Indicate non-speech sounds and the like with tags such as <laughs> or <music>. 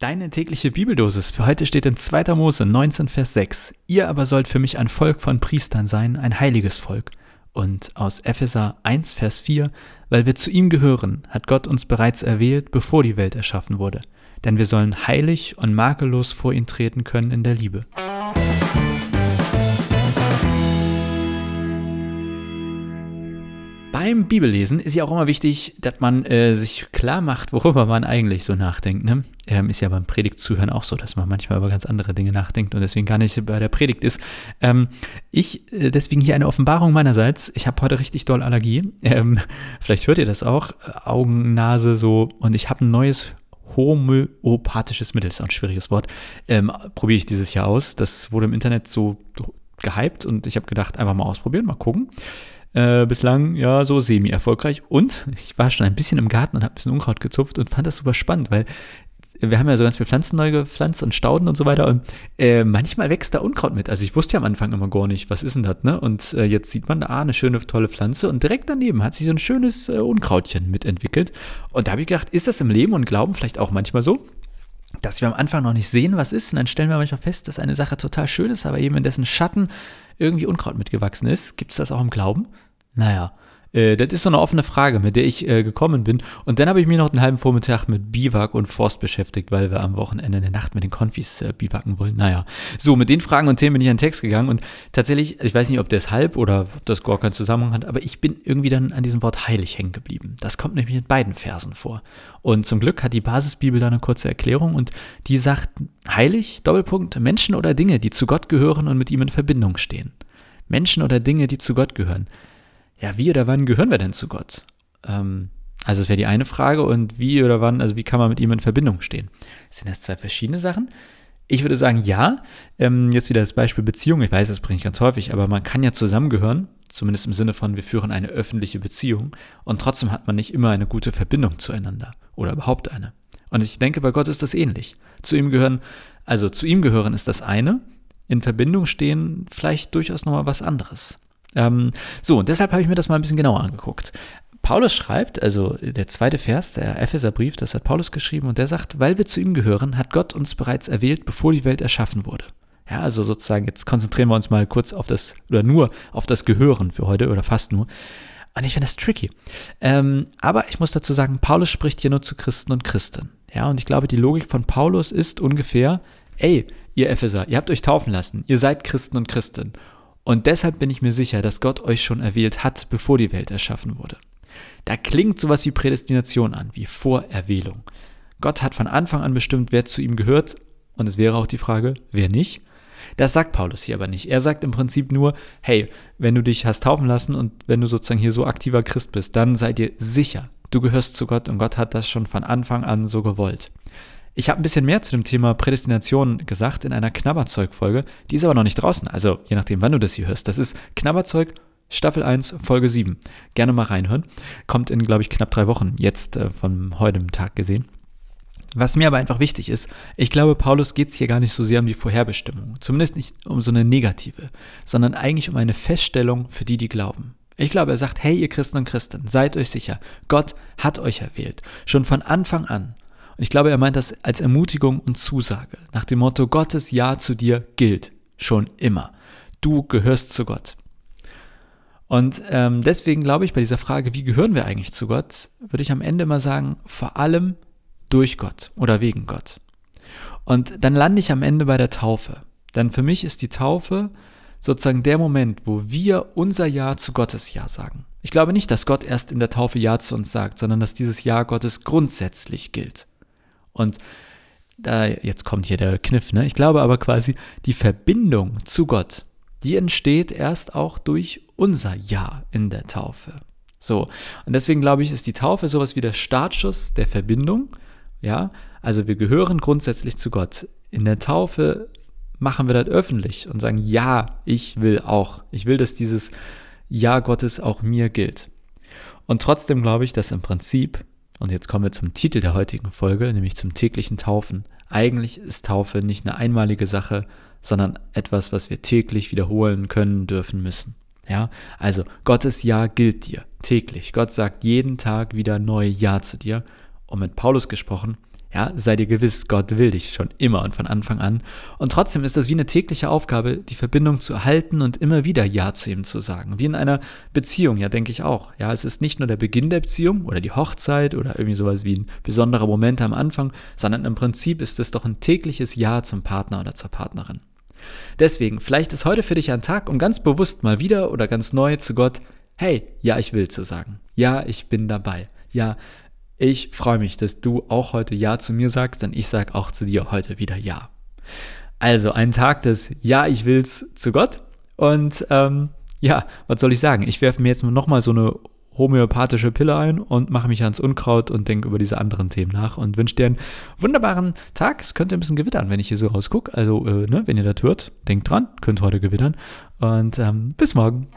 Deine tägliche Bibeldosis für heute steht in 2. Mose 19, Vers 6. Ihr aber sollt für mich ein Volk von Priestern sein, ein heiliges Volk. Und aus Epheser 1, Vers 4, weil wir zu ihm gehören, hat Gott uns bereits erwählt, bevor die Welt erschaffen wurde. Denn wir sollen heilig und makellos vor ihn treten können in der Liebe. Beim Bibellesen ist ja auch immer wichtig, dass man äh, sich klar macht, worüber man eigentlich so nachdenkt. Ne? Ähm, ist ja beim Predigtzuhören auch so, dass man manchmal über ganz andere Dinge nachdenkt und deswegen gar nicht bei der Predigt ist. Ähm, ich, äh, deswegen hier eine Offenbarung meinerseits. Ich habe heute richtig doll Allergie. Ähm, <laughs> vielleicht hört ihr das auch. Augen, Nase so. Und ich habe ein neues homöopathisches Mittel, ist auch ein schwieriges Wort, ähm, probiere ich dieses Jahr aus. Das wurde im Internet so gehypt und ich habe gedacht, einfach mal ausprobieren, mal gucken. Äh, bislang ja so semi-erfolgreich. Und ich war schon ein bisschen im Garten und habe ein bisschen Unkraut gezupft und fand das super spannend, weil wir haben ja so ganz viele Pflanzen neu gepflanzt und Stauden und so weiter. Und äh, manchmal wächst da Unkraut mit. Also ich wusste ja am Anfang immer gar nicht, was ist denn das, ne? Und äh, jetzt sieht man ah, eine schöne, tolle Pflanze und direkt daneben hat sich so ein schönes äh, Unkrautchen mitentwickelt. Und da habe ich gedacht, ist das im Leben und Glauben vielleicht auch manchmal so? Dass wir am Anfang noch nicht sehen, was ist, und dann stellen wir manchmal fest, dass eine Sache total schön ist, aber eben in dessen Schatten irgendwie Unkraut mitgewachsen ist. Gibt es das auch im Glauben? Naja, äh, das ist so eine offene Frage, mit der ich äh, gekommen bin. Und dann habe ich mich noch einen halben Vormittag mit Biwak und Forst beschäftigt, weil wir am Wochenende in der Nacht mit den Konfis äh, biwaken wollen. Naja, so, mit den Fragen und Themen bin ich an den Text gegangen. Und tatsächlich, ich weiß nicht, ob deshalb oder ob das gar keinen Zusammenhang hat, aber ich bin irgendwie dann an diesem Wort heilig hängen geblieben. Das kommt nämlich in beiden Versen vor. Und zum Glück hat die Basisbibel da eine kurze Erklärung und die sagt, heilig, Doppelpunkt, Menschen oder Dinge, die zu Gott gehören und mit ihm in Verbindung stehen. Menschen oder Dinge, die zu Gott gehören ja, wie oder wann gehören wir denn zu Gott? Ähm, also das wäre die eine Frage und wie oder wann, also wie kann man mit ihm in Verbindung stehen? Sind das zwei verschiedene Sachen? Ich würde sagen, ja. Ähm, jetzt wieder das Beispiel Beziehung. Ich weiß, das bringe ich ganz häufig, aber man kann ja zusammengehören, zumindest im Sinne von, wir führen eine öffentliche Beziehung und trotzdem hat man nicht immer eine gute Verbindung zueinander oder überhaupt eine. Und ich denke, bei Gott ist das ähnlich. Zu ihm gehören, also zu ihm gehören ist das eine, in Verbindung stehen vielleicht durchaus nochmal was anderes. Ähm, so, und deshalb habe ich mir das mal ein bisschen genauer angeguckt. Paulus schreibt, also der zweite Vers, der Epheserbrief, das hat Paulus geschrieben, und der sagt, weil wir zu ihm gehören, hat Gott uns bereits erwählt, bevor die Welt erschaffen wurde. Ja, also sozusagen, jetzt konzentrieren wir uns mal kurz auf das, oder nur auf das Gehören für heute, oder fast nur. Und ich finde das tricky. Ähm, aber ich muss dazu sagen, Paulus spricht hier nur zu Christen und Christen. Ja, und ich glaube, die Logik von Paulus ist ungefähr, ey, ihr Epheser, ihr habt euch taufen lassen, ihr seid Christen und Christen. Und deshalb bin ich mir sicher, dass Gott euch schon erwählt hat, bevor die Welt erschaffen wurde. Da klingt sowas wie Prädestination an, wie Vorerwählung. Gott hat von Anfang an bestimmt, wer zu ihm gehört, und es wäre auch die Frage, wer nicht. Das sagt Paulus hier aber nicht. Er sagt im Prinzip nur, hey, wenn du dich hast taufen lassen und wenn du sozusagen hier so aktiver Christ bist, dann sei dir sicher, du gehörst zu Gott und Gott hat das schon von Anfang an so gewollt. Ich habe ein bisschen mehr zu dem Thema Prädestination gesagt in einer Knabberzeug-Folge. Die ist aber noch nicht draußen, also je nachdem, wann du das hier hörst. Das ist Knabberzeug Staffel 1, Folge 7. Gerne mal reinhören. Kommt in, glaube ich, knapp drei Wochen, jetzt äh, von heute Tag gesehen. Was mir aber einfach wichtig ist, ich glaube, Paulus geht es hier gar nicht so sehr um die Vorherbestimmung, zumindest nicht um so eine negative, sondern eigentlich um eine Feststellung für die, die glauben. Ich glaube, er sagt, hey ihr Christen und Christen, seid euch sicher, Gott hat euch erwählt, schon von Anfang an. Und ich glaube, er meint das als Ermutigung und Zusage, nach dem Motto, Gottes Ja zu dir gilt schon immer. Du gehörst zu Gott. Und ähm, deswegen glaube ich, bei dieser Frage, wie gehören wir eigentlich zu Gott, würde ich am Ende immer sagen, vor allem durch Gott oder wegen Gott. Und dann lande ich am Ende bei der Taufe. Denn für mich ist die Taufe sozusagen der Moment, wo wir unser Ja zu Gottes Ja sagen. Ich glaube nicht, dass Gott erst in der Taufe Ja zu uns sagt, sondern dass dieses Ja Gottes grundsätzlich gilt. Und da, jetzt kommt hier der Kniff, ne? Ich glaube aber quasi, die Verbindung zu Gott, die entsteht erst auch durch unser Ja in der Taufe. So, und deswegen glaube ich, ist die Taufe sowas wie der Startschuss der Verbindung. Ja, also wir gehören grundsätzlich zu Gott. In der Taufe machen wir das öffentlich und sagen, ja, ich will auch. Ich will, dass dieses Ja Gottes auch mir gilt. Und trotzdem glaube ich, dass im Prinzip und jetzt kommen wir zum Titel der heutigen Folge, nämlich zum täglichen Taufen. Eigentlich ist Taufe nicht eine einmalige Sache, sondern etwas, was wir täglich wiederholen können, dürfen, müssen. Ja, also Gottes Ja gilt dir täglich. Gott sagt jeden Tag wieder neu Ja zu dir. Und mit Paulus gesprochen, Ja, sei dir gewiss, Gott will dich schon immer und von Anfang an. Und trotzdem ist das wie eine tägliche Aufgabe, die Verbindung zu erhalten und immer wieder Ja zu ihm zu sagen. Wie in einer Beziehung, ja, denke ich auch. Ja, es ist nicht nur der Beginn der Beziehung oder die Hochzeit oder irgendwie sowas wie ein besonderer Moment am Anfang, sondern im Prinzip ist es doch ein tägliches Ja zum Partner oder zur Partnerin. Deswegen, vielleicht ist heute für dich ein Tag, um ganz bewusst mal wieder oder ganz neu zu Gott, hey, ja, ich will zu sagen. Ja, ich bin dabei. Ja, ich freue mich, dass du auch heute Ja zu mir sagst, denn ich sage auch zu dir heute wieder Ja. Also ein Tag des Ja, ich will's zu Gott. Und ähm, ja, was soll ich sagen? Ich werfe mir jetzt nochmal so eine homöopathische Pille ein und mache mich ans Unkraut und denke über diese anderen Themen nach und wünsche dir einen wunderbaren Tag. Es könnte ein bisschen gewittern, wenn ich hier so rausgucke. Also, äh, ne, wenn ihr das hört, denkt dran, könnt heute gewittern. Und ähm, bis morgen.